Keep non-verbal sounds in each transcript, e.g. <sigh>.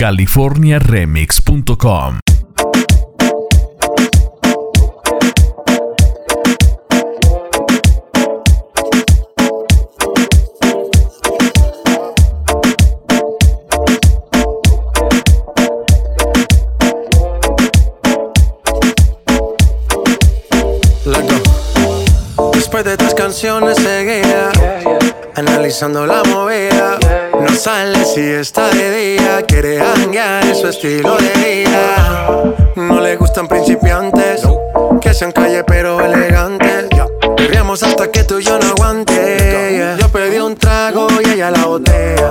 californiaremix.com. Después de tres canciones seguía analizando la movida. Sale si está de día, quiere hanguear en su estilo de vida. No le gustan principiantes, que sean calle pero elegantes. Bebíamos hasta que tú y yo no aguante. Yo pedí un trago y ella la botella.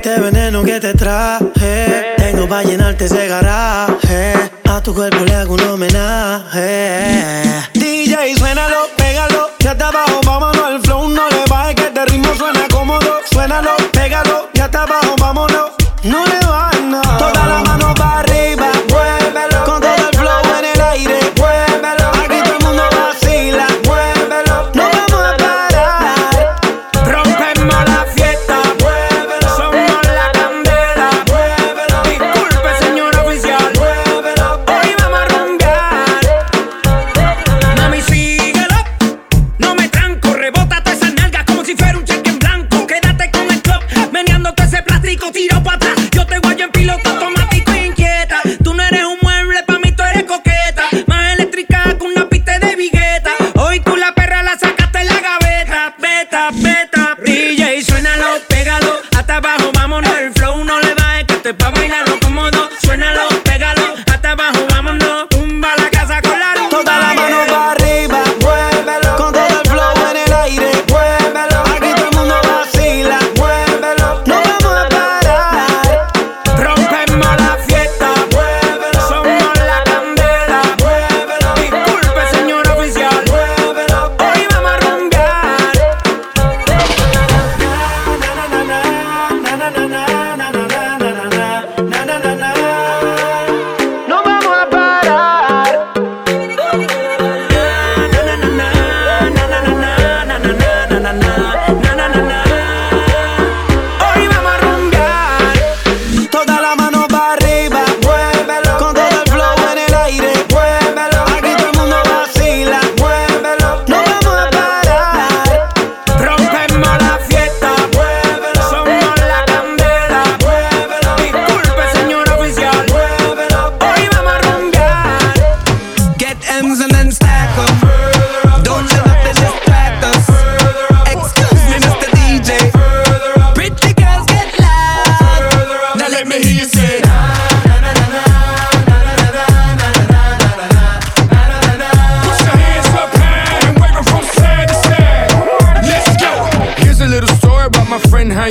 Este veneno que te traje. Tengo pa' llenarte ese garaje. A tu cuerpo le hago un homenaje. DJ, suénalo, pégalo, ya está abajo, vámonos al flow, no le bajes que este ritmo suena cómodo. Suénalo, pégalo, ya está abajo, vámonos,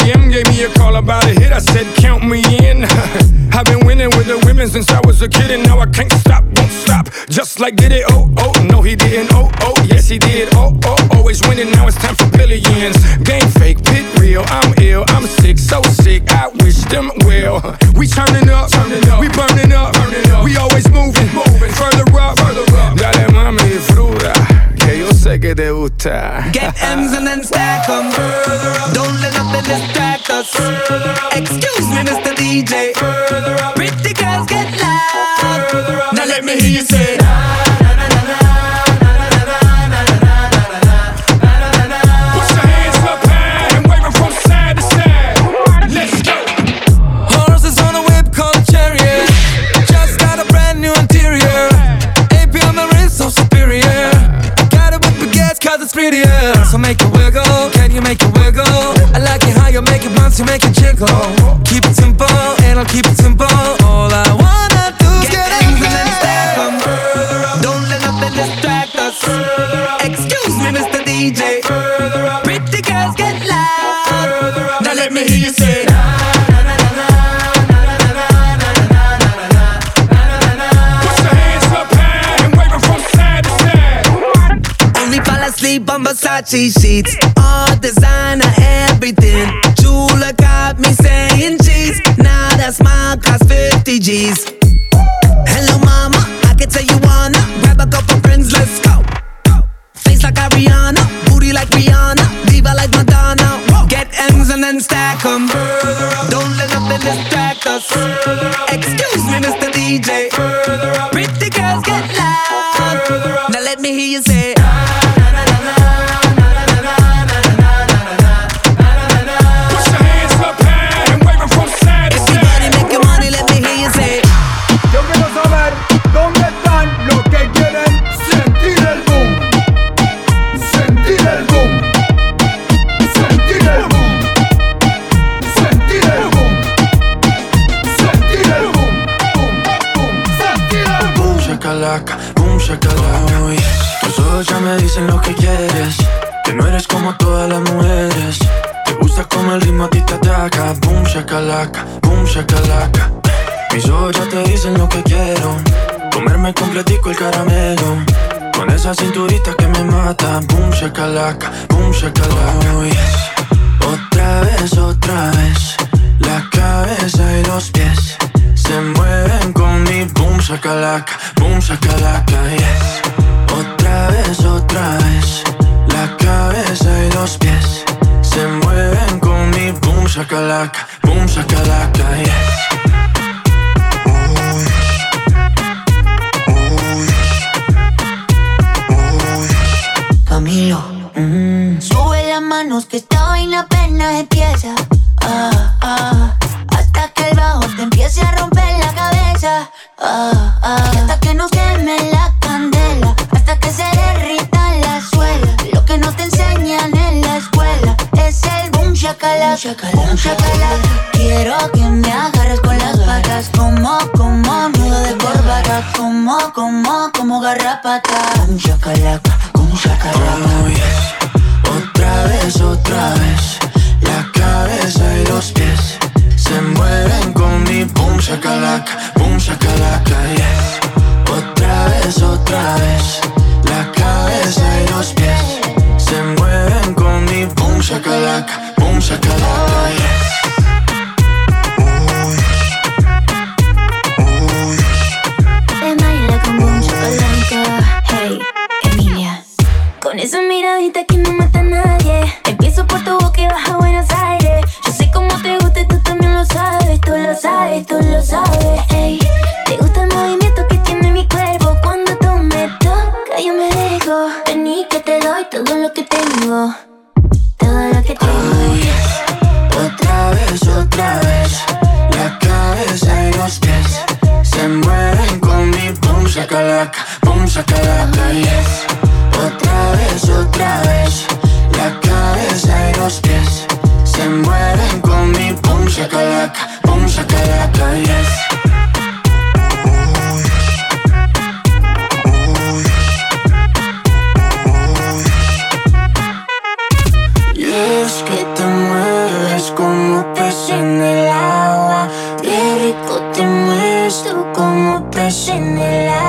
a.m. gave me a call about a hit. I said, Count me in. <laughs> I've been winning with the women since I was a kid, and now I can't stop, won't stop. Just like did it, oh, oh, no, he didn't, oh, oh, yes, he did, oh, oh, always winning. Now it's time for billions. Game fake, pit real, I'm ill, I'm sick, so sick. I wish them well. We turning up, turning up, we burning up, burning up. we always moving, moving further up, further up. Dale mami, fruta sé que te gusta. Get M's and then stack them. Don't let nothing distract us. Excuse me, Mr. DJ. Pretty girls get loud. Now let me hear you say. Fall asleep on Versace sheets. All designer, everything. Chula got me saying cheese. Now that smile cost 50 G's. Hello, mama. I can tell you wanna grab a couple friends, let's go. Face like Ariana, booty like Rihanna, diva like Madonna. Get M's and then stack 'em. Don't let nothing distract us. Excuse me, Mr. DJ. Pretty girls get loud. Now let me hear you say. El ritmo a ti te ataca Boom shakalaka, boom shakalaka. Mis ojos ya te dicen lo que quiero. Comerme completico el caramelo. Con esa cinturita que me mata. Boom shakalaka, boom shakalaka. Uy. Otra vez, otra vez. La cabeza y los pies Se mueven con mi boom shakalaka Boom shakalaka, yes. Otra vez, otra vez cabeza y los pies Se mueven con mi boom shakalaka Boom shakalaka, yes doy todo lo que tengo. Es que te mueves como pez en el agua Te rico te mueves tú como pez en el agua.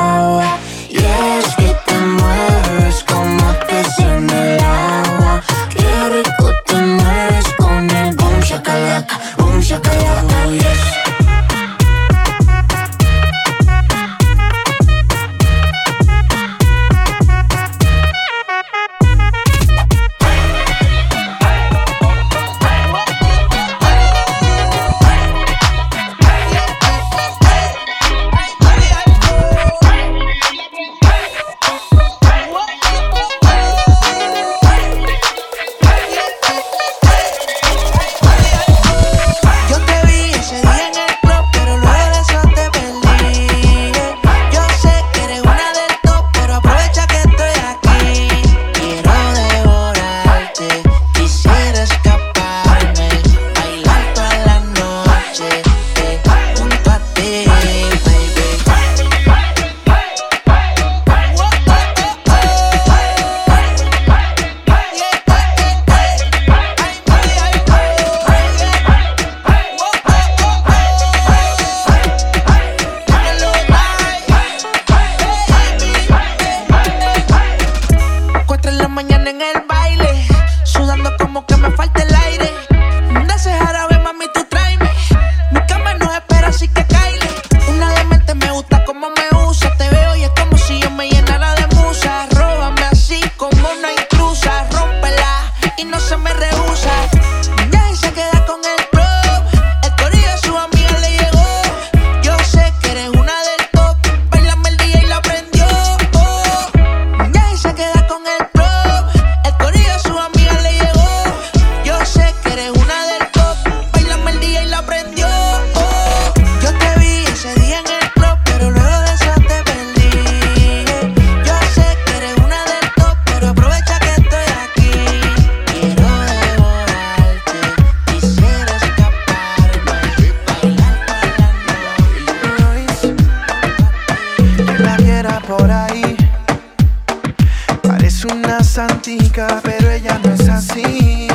pero ella no es así.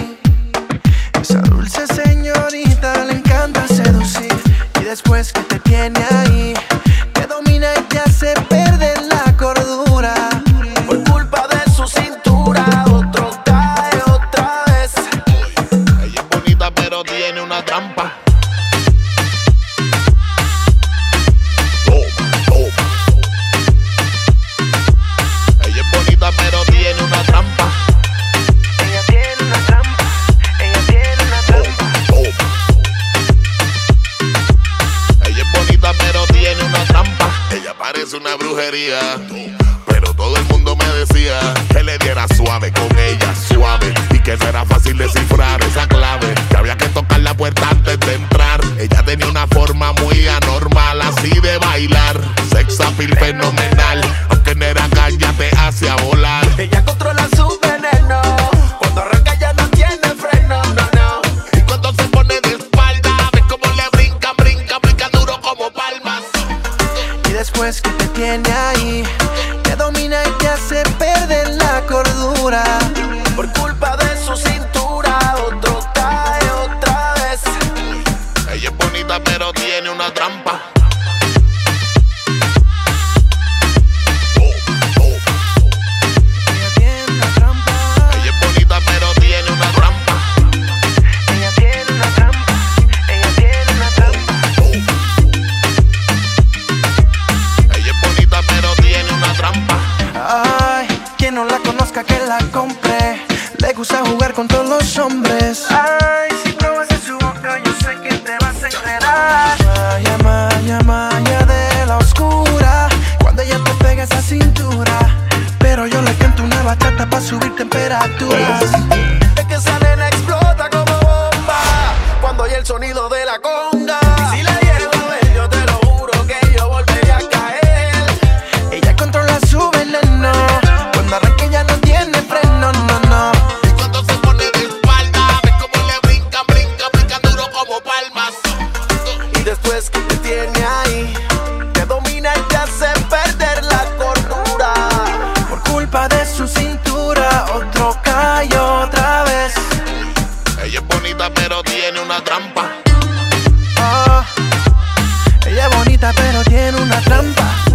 Esa dulce señorita le encanta seducir y después que te tiene ahí. parece una brujería. Pero todo el mundo me decía que le diera suave con ella, suave. Y que no era fácil descifrar esa clave. Que había que tocar la puerta antes de entrar. Ella tenía una forma muy anormal, así de bailar. Sex appeal fenomenal. Aunque no era caña, te hacía volar. otro cayó otra vez. Ella es bonita pero tiene una trampa. Ah, ella es bonita pero tiene una trampa.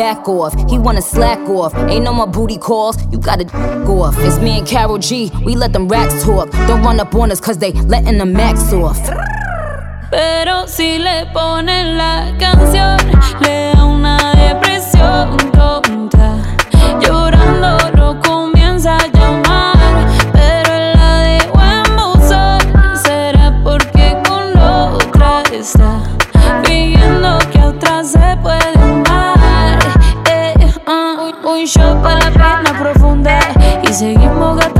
back off. He wanna slack off. Ain't no more booty calls. You gotta go off. It's me and Carol G. We let them racks talk. Don't run up on us cause they letting the max off. Pero si le ponen la canción, le da una depresión tonta. Llorando lo comienza a llamar, pero la dejó en buzón. Será porque con otra está fingiendo que otra se puede shot para la pena profunda. Y seguimos gastando